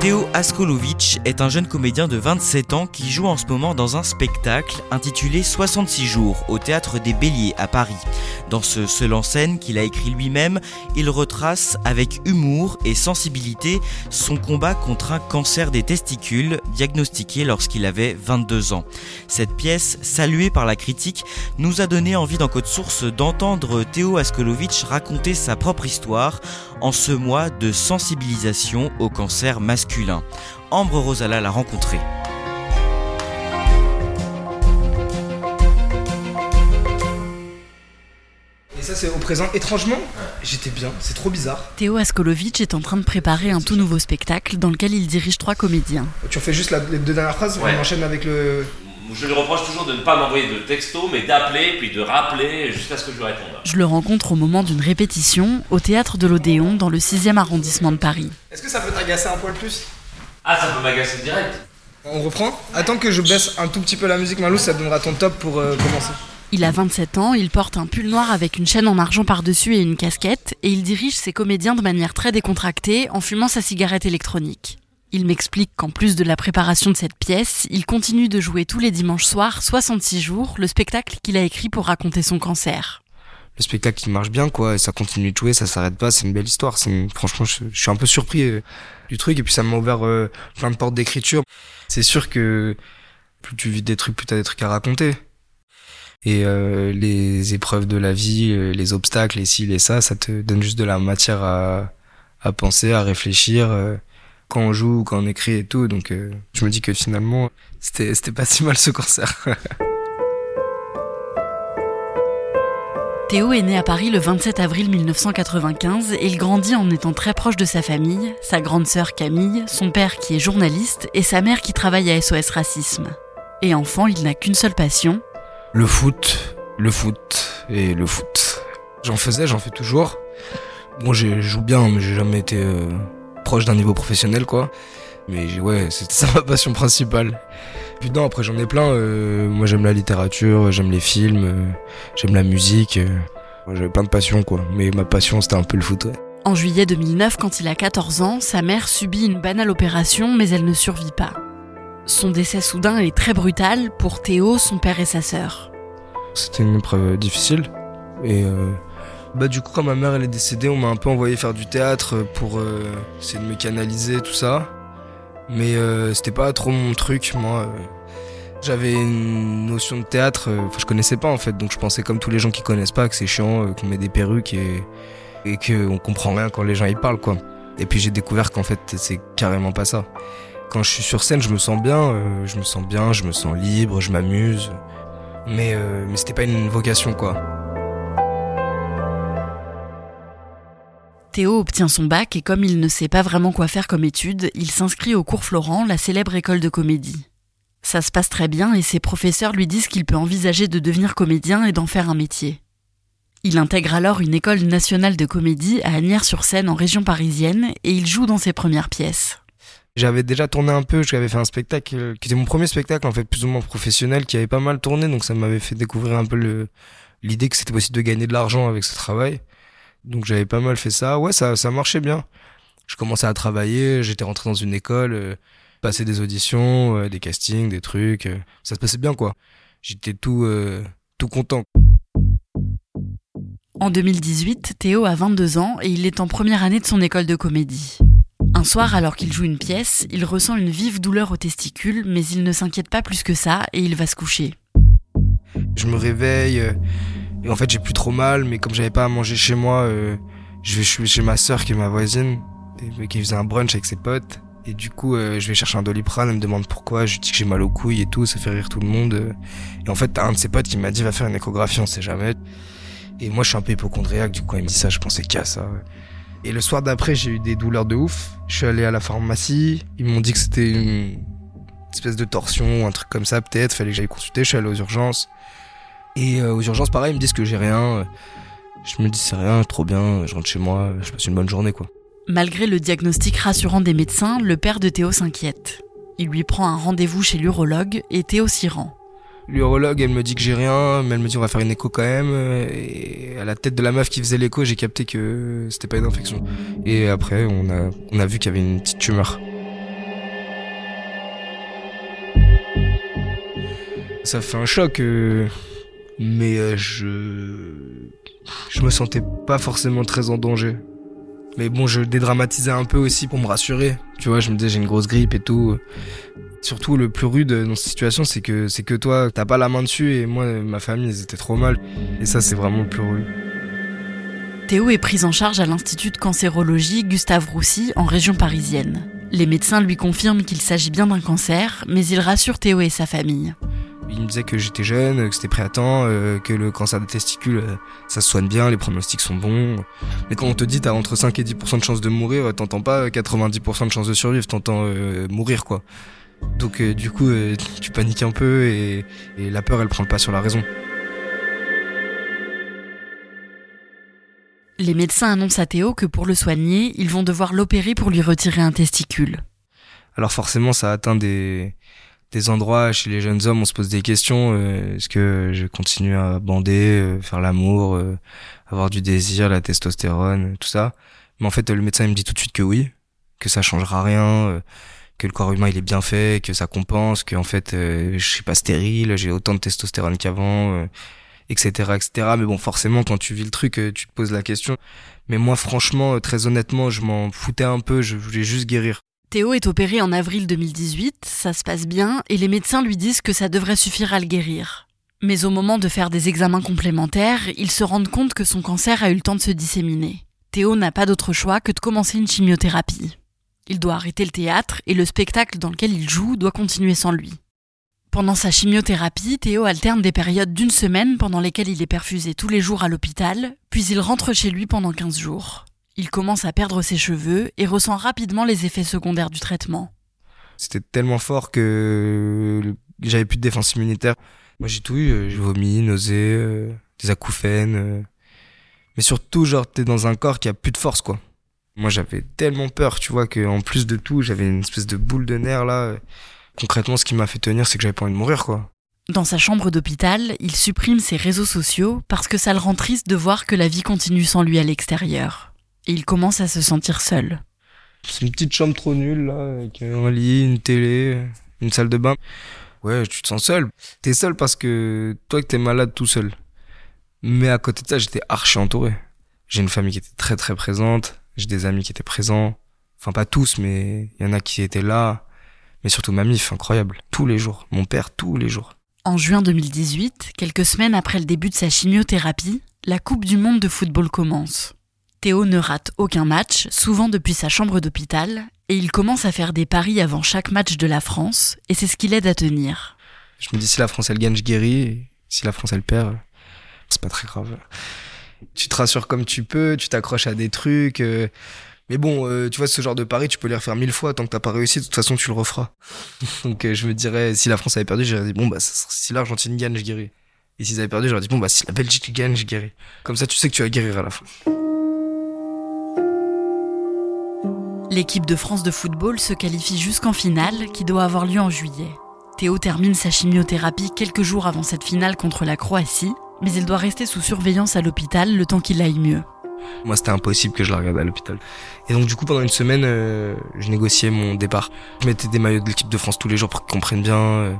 Théo Askolovic est un jeune comédien de 27 ans qui joue en ce moment dans un spectacle intitulé 66 jours au théâtre des Béliers à Paris. Dans ce seul en scène qu'il a écrit lui-même, il retrace avec humour et sensibilité son combat contre un cancer des testicules diagnostiqué lorsqu'il avait 22 ans. Cette pièce, saluée par la critique, nous a donné envie dans Code Source d'entendre Théo Askolovic raconter sa propre histoire en ce mois de sensibilisation au cancer masculin. Ambre Rosala l'a rencontré. Et ça, c'est au présent. Étrangement, j'étais bien. C'est trop bizarre. Théo Askolovic est en train de préparer un tout nouveau spectacle dans lequel il dirige trois comédiens. Tu refais juste la- les deux dernières phrases? Ouais. On enchaîne avec le. Je lui reproche toujours de ne pas m'envoyer de texto, mais d'appeler, puis de rappeler jusqu'à ce que je lui réponde. Je le rencontre au moment d'une répétition au théâtre de l'Odéon dans le 6e arrondissement de Paris. Est-ce que ça peut t'agacer un poil plus? Ah, ça peut m'agacer direct. On reprend? Attends que je baisse un tout petit peu la musique, Malou, ça te donnera ton top pour euh, commencer. Il a 27 ans, il porte un pull noir avec une chaîne en argent par-dessus et une casquette, et il dirige ses comédiens de manière très décontractée en fumant sa cigarette électronique. Il m'explique qu'en plus de la préparation de cette pièce, il continue de jouer tous les dimanches soirs, 66 jours, le spectacle qu'il a écrit pour raconter son cancer. le spectacle il marche bien quoi et ça continue de jouer ça s'arrête pas c'est une belle histoire c'est franchement je, suis un peu surpris euh, du truc et puis ça m'a ouvert euh, plein de portes d'écriture c'est sûr que plus tu vis des trucs plus t'as des trucs à raconter et euh, les épreuves de la vie les obstacles les ci les ça ça te donne juste de la matière à penser à réfléchir quand on joue quand on écrit et tout donc euh, je me dis que finalement c'était c'était pas si mal ce concert Théo est né à Paris le 27 avril 1995 et il grandit en étant très proche de sa famille, sa grande sœur Camille, son père qui est journaliste et sa mère qui travaille à SOS Racisme. Et enfant, il n'a qu'une seule passion, Le foot, le foot et le foot. J'en faisais, j'en fais toujours. Bon, j'ai- je joue bien, mais j'ai jamais été euh, proche d'un niveau professionnel, quoi. Mais ouais, c'était ça ma passion principale. Puis non, après j'en ai plein. euh, moi, j'aime la littérature, j'aime les films, euh, j'aime la musique. euh. J'avais plein de passions, quoi. Mais ma passion, c'était un peu le foot, ouais. En juillet 2009, quand il a 14 ans, sa mère subit une banale opération, mais elle ne survit pas. Son décès soudain est très brutal pour Théo, son père et sa sœur. C'était une épreuve difficile. Et bah du coup quand ma mère elle est décédée, on m'a un peu envoyé faire du théâtre pour euh, essayer de me canaliser tout ça. Mais euh, c'était pas trop mon truc moi. euh. J'avais une notion de théâtre, euh, enfin je connaissais pas en fait, donc je pensais comme tous les gens qui connaissent pas que c'est chiant, euh, qu'on met des perruques et et qu'on comprend rien quand les gens y parlent quoi. Et puis j'ai découvert qu'en fait c'est carrément pas ça. Quand je suis sur scène, je me sens bien, euh, je me sens bien, je me sens libre, je m'amuse. Mais, euh, mais c'était pas une vocation, quoi. Théo obtient son bac et comme il ne sait pas vraiment quoi faire comme étude, il s'inscrit au cours Florent, la célèbre école de comédie. Ça se passe très bien et ses professeurs lui disent qu'il peut envisager de devenir comédien et d'en faire un métier. Il intègre alors une école nationale de comédie à Agnières-sur-Seine en région parisienne et il joue dans ses premières pièces. J'avais déjà tourné un peu, j'avais fait un spectacle qui était mon premier spectacle, en fait, plus ou moins professionnel, qui avait pas mal tourné, donc ça m'avait fait découvrir un peu l'idée que c'était possible de gagner de l'argent avec ce travail. Donc j'avais pas mal fait ça. Ouais, ça, ça marchait bien. Je commençais à travailler, j'étais rentré dans une école, euh, Passer des auditions, des castings, des trucs. ça se passait bien, quoi. J'étais tout, tout content. En 2018, Théo a 22 ans et il est en première année de son école de comédie. Un soir, alors qu'il joue une pièce, il ressent une vive douleur aux testicules, mais il ne s'inquiète pas plus que ça et il va se coucher. Je me réveille euh, et en fait j'ai plus trop mal, mais comme j'avais pas à manger chez moi, euh, je vais chez ma soeur qui est ma voisine, et, qui faisait un brunch avec ses potes. Et du coup, euh, je vais chercher un doliprane, elle me demande pourquoi, je lui dis que j'ai mal aux couilles et tout, ça fait rire tout le monde. Et en fait, un de ses potes qui m'a dit va faire une échographie, on sait jamais. Et moi, je suis un peu hypochondriaque, du coup, il me dit ça, je pensais qu'à ça. Et le soir d'après, j'ai eu des douleurs de ouf. Je suis allé à la pharmacie. Ils m'ont dit que c'était une espèce de torsion, un truc comme ça peut-être. Fallait que j'aille consulter. Je suis allé aux urgences. Et euh, aux urgences, pareil, ils me disent que j'ai rien. Je me dis c'est rien, trop bien. Je rentre chez moi. Je passe une bonne journée, quoi. Malgré le diagnostic rassurant des médecins, le père de Théo s'inquiète. Il lui prend un rendez-vous chez l'urologue et Théo s'y rend. L'urologue, elle me dit que j'ai rien, mais elle me dit on va faire une écho quand même. Et à la tête de la meuf qui faisait l'écho, j'ai capté que c'était pas une infection. Et après, on a, on a vu qu'il y avait une petite tumeur. Ça fait un choc, euh, mais euh, je, je me sentais pas forcément très en danger. Mais bon, je dédramatisais un peu aussi pour me rassurer. Tu vois, je me disais j'ai une grosse grippe et tout. Surtout le plus rude dans cette situation, c'est que c'est que toi, t'as pas la main dessus et moi, ma famille, ils étaient trop mal. Et ça, c'est vraiment le plus rude. Théo est pris en charge à l'Institut de cancérologie Gustave Roussy en région parisienne. Les médecins lui confirment qu'il s'agit bien d'un cancer, mais ils rassurent Théo et sa famille. Il me disait que j'étais jeune, que c'était prêt à temps, euh, que le cancer des testicules, euh, ça se soigne bien, les pronostics sont bons. Mais quand on te dit t'as entre 5 et 10% de chances de mourir, t'entends pas 90% de chances de survivre, t'entends euh, mourir quoi. Donc euh, du coup, euh, tu paniques un peu et, la peur, elle prend le pas sur la raison. Les médecins annoncent à Théo que pour le soigner, ils vont devoir l'opérer pour lui retirer un testicule. Alors forcément, ça atteint des, des endroits chez les jeunes hommes, on se pose des questions. Euh, est-ce que je continue à bander, faire l'amour, avoir du désir, la testostérone, tout ça? Mais en fait, le médecin me dit tout de suite que oui, que ça changera rien que le corps humain il est bien fait, que ça compense, que en fait euh, je suis pas stérile, j'ai autant de testostérone qu'avant, etc., euh, etc. Mais bon, forcément quand tu vis le truc, euh, tu te poses la question. Mais moi, franchement, très honnêtement, je m'en foutais un peu. Je voulais juste guérir. Théo est opéré en avril 2018, ça se passe bien, et les médecins lui disent que ça devrait suffire à le guérir. Mais au moment de faire des examens complémentaires, ils se rendent compte que son cancer a eu le temps de se disséminer. Théo n'a pas d'autre choix que de commencer une chimiothérapie. Il doit arrêter le théâtre et le spectacle dans lequel il joue doit continuer sans lui. Pendant sa chimiothérapie, Théo alterne des périodes d'une semaine pendant lesquelles il est perfusé tous les jours à l'hôpital, puis il rentre chez lui pendant 15 jours. Il commence à perdre ses cheveux et ressent rapidement les effets secondaires du traitement. C'était tellement fort que j'avais plus de défense immunitaire. Moi j'ai tout eu, euh, j'ai vomi, nausées, euh, des acouphènes. Euh. Mais surtout, genre, t'es dans un corps qui a plus de force, quoi. Moi, j'avais tellement peur, tu vois, qu'en plus de tout, j'avais une espèce de boule de nerfs là. Concrètement, ce qui m'a fait tenir, c'est que j'avais pas envie de mourir, quoi. Dans sa chambre d'hôpital, il supprime ses réseaux sociaux parce que ça le rend triste de voir que la vie continue sans lui à l'extérieur. Et il commence à se sentir seul. C'est une petite chambre trop nulle, là, avec un lit, une télé, une salle de bain. Ouais, tu te sens seul. T'es seul parce que toi, que t'es malade tout seul. Mais à côté de ça, j'étais archi entouré. J'ai une famille qui était très très présente. J'ai des amis qui étaient présents. Enfin, pas tous, mais il y en a qui étaient là. Mais surtout ma mif, incroyable. Tous les jours. Mon père, tous les jours. En juin 2018, quelques semaines après le début de sa chimiothérapie, la Coupe du Monde de football commence. Théo ne rate aucun match, souvent depuis sa chambre d'hôpital, et il commence à faire des paris avant chaque match de la France, et c'est ce qui l'aide à tenir. Je me dis si la France elle gagne, je guéris, si la France elle perd, c'est pas très grave tu te rassures comme tu peux, tu t'accroches à des trucs. Euh. mais bon, euh, tu vois, ce genre de pari, tu peux les refaire mille fois. Tant que t'as pas réussi, de toute façon, tu le referas. Donc, euh, je me dirais, si la France avait perdu, j'aurais dit, bon, bah, si l'Argentine gagne, je guéris. Et s'ils avaient perdu, j'aurais dit, bon, bah, si la Belgique gagne, je guéris. Comme ça, tu sais que tu vas guérir à la fin. L'équipe de France de football se qualifie jusqu'en finale, qui doit avoir lieu en juillet. Théo termine sa chimiothérapie quelques jours avant cette finale contre la Croatie, mais il doit rester sous surveillance à l'hôpital le temps qu'il aille mieux. Moi, c'était impossible que je la regarde à l'hôpital. Et donc, du coup, pendant une semaine, euh, je négociais mon départ. Je mettais des maillots de l'équipe de France tous les jours pour qu'ils comprennent bien. euh.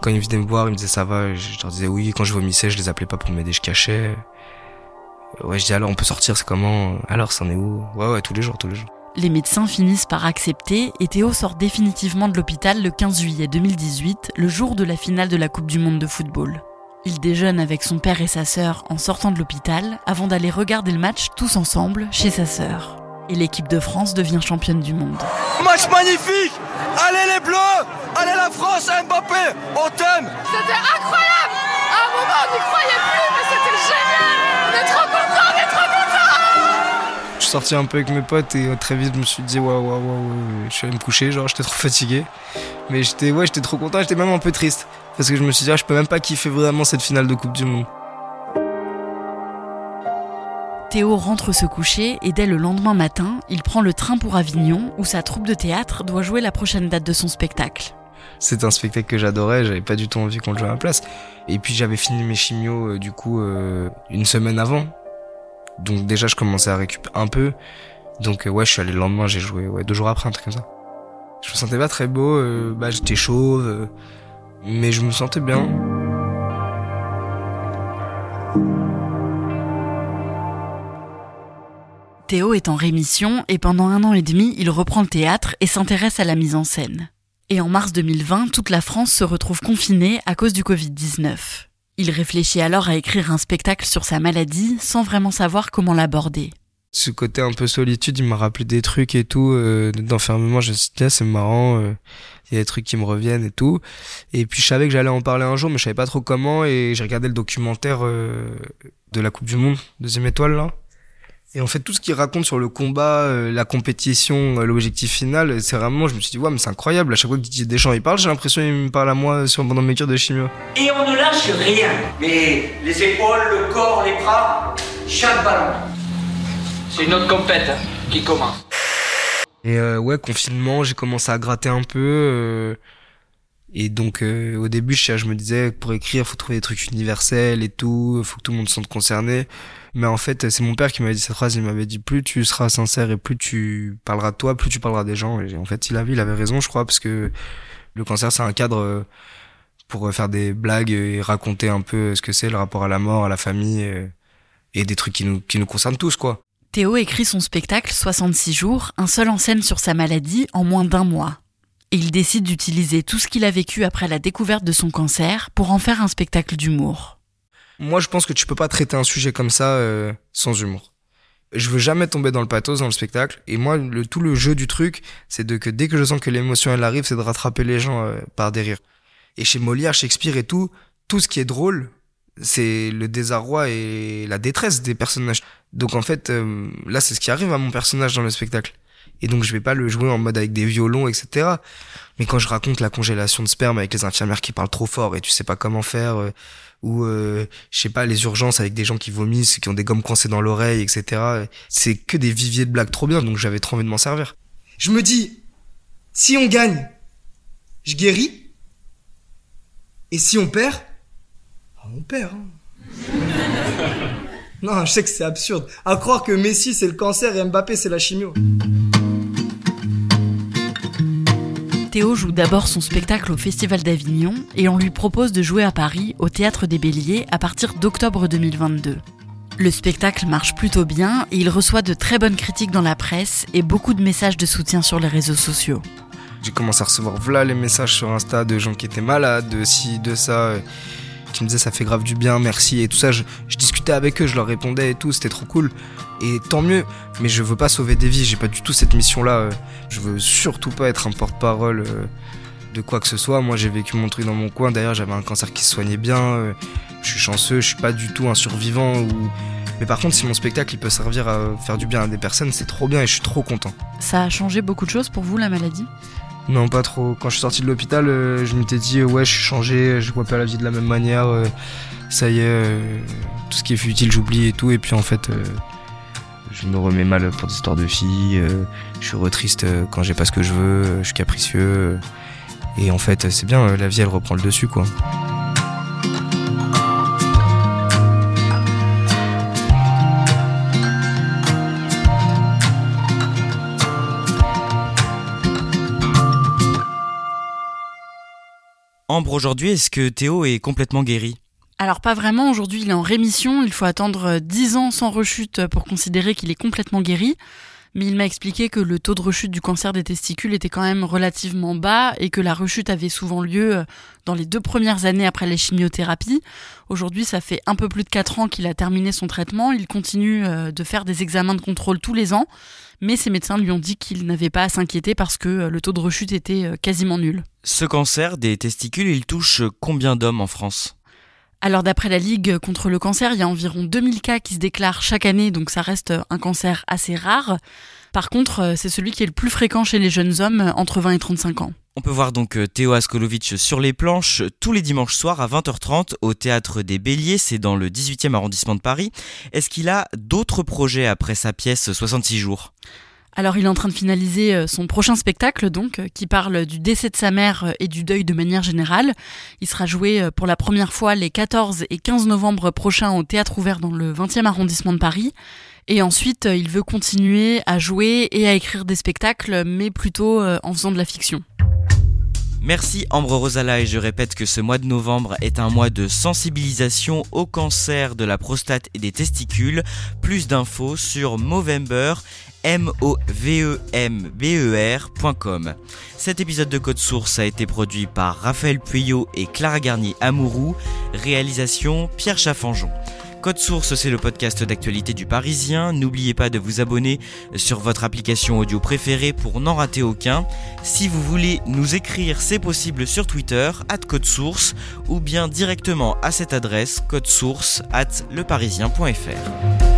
Quand ils venaient me voir, ils me disaient ça va. Je leur disais oui. Quand je vomissais, je les appelais pas pour m'aider, je cachais. Ouais, je dis alors on peut sortir, c'est comment? Alors, c'en est où? Ouais, ouais, tous les jours, tous les jours. Les médecins finissent par accepter et Théo sort définitivement de l'hôpital le 15 juillet 2018, le jour de la finale de la Coupe du Monde de football. Il déjeune avec son père et sa sœur en sortant de l'hôpital avant d'aller regarder le match tous ensemble chez sa sœur. Et l'équipe de France devient championne du monde. Match magnifique Allez les Bleus Allez la France, Mbappé On t'aime C'était incroyable À un moment, on n'y croyait plus, mais c'était génial On est trop contents, suis sorti un peu avec mes potes et euh, très vite je me suis dit waouh waouh waouh je suis allé me coucher genre j'étais trop fatigué. Mais j'étais ouais j'étais trop content j'étais même un peu triste. Parce que je me suis dit ah, je peux même pas kiffer vraiment cette finale de Coupe du Monde. Théo rentre se coucher et dès le lendemain matin, il prend le train pour Avignon où sa troupe de théâtre doit jouer la prochaine date de son spectacle. c'est un spectacle que j'adorais j'avais pas du tout envie qu'on le joue à ma place. Et puis j'avais fini mes chimios euh, du coup euh, une semaine avant donc déjà je commençais à récupérer un peu donc euh, ouais je suis allé le lendemain j'ai joué ouais deux jours après un truc comme ça je me sentais pas très beau euh, bah j'étais chauve euh, mais je me sentais bien Théo est en rémission et pendant un an et demi, il reprend le théâtre et s'intéresse à la mise en scène. Et en mars 2020, toute la France se retrouve confinée à cause du Covid-19. Il réfléchit alors à écrire un spectacle sur sa maladie sans vraiment savoir comment l'aborder. ce côté un peu solitude il m'a rappelé des trucs et tout euh, d'enfermement. Je me suis dit ah, c'est marrant euh, il y a des trucs qui me reviennent et tout. Et puis je savais que j'allais en parler un jour mais je savais pas trop comment. Et j'ai regardé le documentaire euh, de la Coupe du Monde deuxième étoile là et en fait tout ce qu'il raconte sur le combat euh, la compétition euh, l'objectif final c'est vraiment je me suis dit ouais mais c'est incroyable à chaque fois que Didier Deschamps il parle j'ai l'impression qu'il me parle à moi sur pendant mes cures de chimio Et on ne lâche rien. Mais les épaules, le corps, les bras, chaque ballon. C'est une autre compète hein, qui commence. Et euh, ouais, confinement, j'ai commencé à gratter un peu. Et donc euh, au début, je, je me disais pour écrire, faut trouver des trucs universels et tout, faut que tout le monde se sente concerné. Mais en fait, c'est mon père qui m'avait dit cette phrase. Il m'avait dit plus tu seras sincère et plus tu parleras de toi, plus tu parleras des gens. Et en fait, il avait, il avait raison, je crois, parce que le cancer, c'est un cadre euh, pour faire des blagues et raconter un peu ce que c'est le rapport à la mort, à la famille euh, et des trucs qui nous qui nous concernent tous, quoi. Théo écrit son spectacle 66 jours, un seul en scène sur sa maladie, en moins d'un mois. Il décide d'utiliser tout ce qu'il a vécu après la découverte de son cancer pour en faire un spectacle d'humour. Moi, je pense que tu peux pas traiter un sujet comme ça euh, sans humour. Je veux jamais tomber dans le pathos dans le spectacle. Et moi, le, tout le jeu du truc, c'est de que dès que je sens que l'émotion elle arrive, c'est de rattraper les gens euh, par des rires. Et chez Molière, Shakespeare et tout, tout ce qui est drôle, c'est le désarroi et la détresse des personnages. Donc en fait, euh, là, c'est ce qui arrive à mon personnage dans le spectacle. Et donc je vais pas le jouer en mode avec des violons, etc. Mais quand je raconte la congélation de sperme avec les infirmières qui parlent trop fort et tu sais pas comment faire, euh, ou euh, je sais pas les urgences avec des gens qui vomissent, qui ont des gommes coincées dans l'oreille, etc. C'est que des viviers de blagues trop bien, donc j'avais trop envie de m'en servir. Je me dis, si on gagne, je guéris. Et si on perd, ah, on perd. hein. non, je sais que c'est absurde. À croire que Messi c'est le cancer et Mbappé c'est la chimio. Théo joue d'abord son spectacle au Festival d'Avignon et on lui propose de jouer à Paris au Théâtre des Béliers à partir d'octobre 2022. Le spectacle marche plutôt bien et il reçoit de très bonnes critiques dans la presse et beaucoup de messages de soutien sur les réseaux sociaux. J'ai commencé à recevoir voilà les messages sur Insta de gens qui étaient malades, de ci, de ça, euh, qui me disaient ça fait grave du bien, merci et tout ça. Je, je discutais avec eux, je leur répondais et tout, c'était trop cool. Et tant mieux, mais je veux pas sauver des vies, j'ai pas du tout cette mission-là. euh. Je veux surtout pas être un porte-parole euh, de quoi que ce soit. Moi j'ai vécu mon truc dans mon coin, d'ailleurs j'avais un cancer qui se soignait bien, euh, je suis chanceux, je suis pas du tout un survivant ou... Mais par contre, si mon spectacle il peut servir à faire du bien à des personnes, c'est trop bien et je suis trop content. Ça a changé beaucoup de choses pour vous la maladie? Non, pas trop. Quand je suis sorti de l'hôpital, je m'étais dit, ouais, je suis changé, je vois pas la vie de la même manière. ça y est, tout ce qui est futile, j'oublie et tout. Et puis en fait, je me remets mal pour des histoires de filles, euh, je suis retriste euh, quand j'ai pas ce que je veux, euh, je suis capricieux. et en fait, c'est bien, la vie elle reprend le dessus quoi. Ambre, aujourd'hui, est-ce que Théo est complètement guéri? Alors pas vraiment, aujourd'hui il est en rémission, il faut attendre 10 ans sans rechute pour considérer qu'il est complètement guéri mais il m'a expliqué que le taux de rechute du cancer des testicules était quand même relativement bas et que la rechute avait souvent lieu euh, dans les deux premières années après les chimiothérapies. Aujourd'hui, ça fait un peu plus de 4 ans qu'il a terminé son traitement. Il continue euh, de faire des examens de contrôle tous les ans, mais ses médecins lui ont dit qu'il n'avait pas à s'inquiéter parce que euh, le taux de rechute était quasiment nul. Ce cancer des testicules, il touche combien d'hommes en France? Alors d'après la Ligue contre le cancer, il y a environ 2000 cas qui se déclarent chaque année, donc ça reste un cancer assez rare. Par contre, euh, c'est celui qui est le plus fréquent chez les jeunes hommes entre 20 et 35 ans. On peut voir donc euh, Théo Askolovitch sur les planches tous les dimanches soirs à 20h30 au Théâtre des Béliers, c'est dans le 18e arrondissement de Paris. Est-ce qu'il a d'autres projets après sa pièce 66 jours? Alors il est en train de finaliser euh, son prochain spectacle donc euh, qui parle du décès de sa mère euh, et du deuil de manière générale. Il sera joué pour la première fois les 14 et 15 novembre prochains au théâtre ouvert dans le 20e arrondissement de Paris. Et ensuite, il veut continuer à jouer et à écrire des spectacles, mais plutôt en faisant de la fiction. Merci Ambre Rosala et je répète que ce mois de novembre est un mois de sensibilisation au cancer de la prostate et des testicules. Plus d'infos sur Movember m o v e m b e rcom Cet épisode de Code Source a été produit par Raphaël Pueyo et Clara Garnier Amourou, réalisation Pierre Chaffanjon. Code Source, c'est le podcast d'actualité du Parisien. N'oubliez pas de vous abonner sur votre application audio préférée pour n'en rater aucun. Si vous voulez nous écrire, c'est possible sur Twitter, at Code Source, ou bien directement à cette adresse, codesource at leparisien.fr.